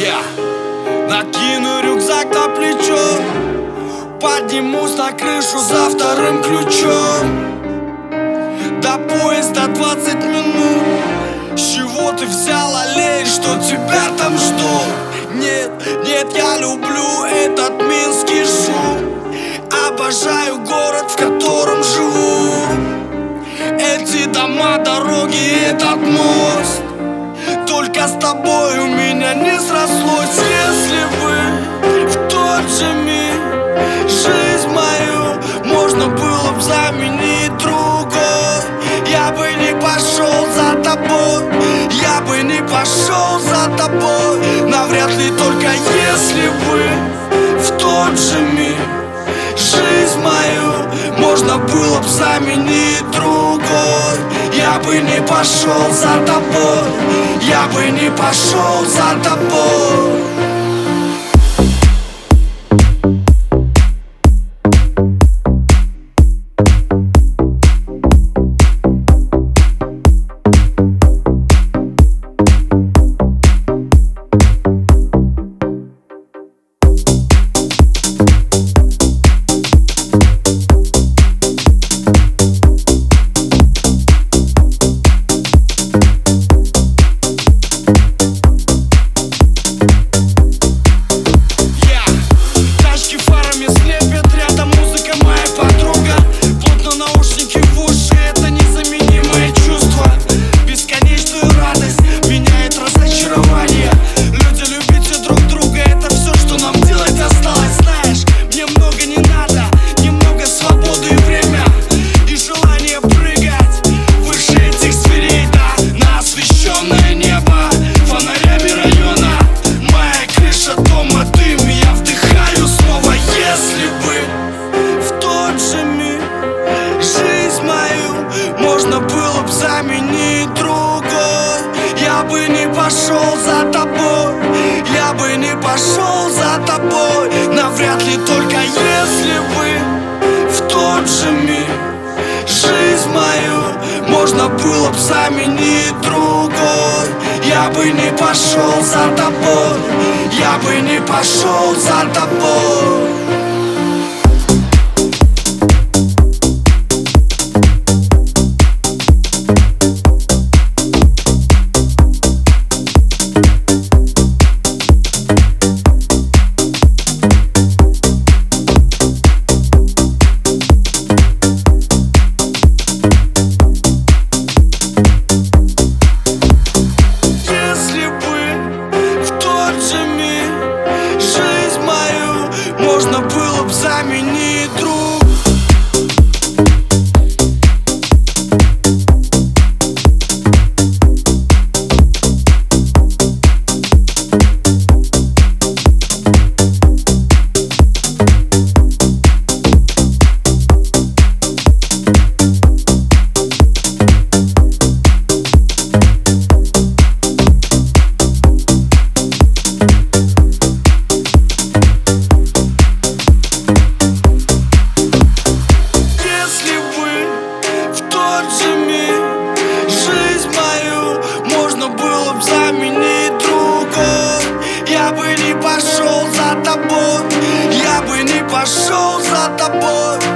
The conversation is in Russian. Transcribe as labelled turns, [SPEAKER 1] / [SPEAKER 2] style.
[SPEAKER 1] Я накину рюкзак на плечо Поднимусь на крышу за вторым ключом. До поезда 20 минут. С чего ты взял, аллей, что тебя там ждут? Нет, нет, я люблю этот минский шум. Обожаю город, в котором живу. Эти дома, дороги, этот мост. Только с тобой у меня не срослось Если бы в тот же миг Жизнь мою можно было бы заменить другой. Я бы не пошел за тобой Я бы не пошел за тобой. Навряд ли только если бы в тот же миг Жизнь мою можно было бы заменить другой. Я бы не пошел за тобой бы не пошел за тобой Я бы не пошел за тобой Я бы не пошел за тобой. Навряд ли только если бы в тот же миг Жизнь мою можно было бы заменить другой. Я бы не пошел за тобой Я бы не пошел за тобой заменит друг. mata bom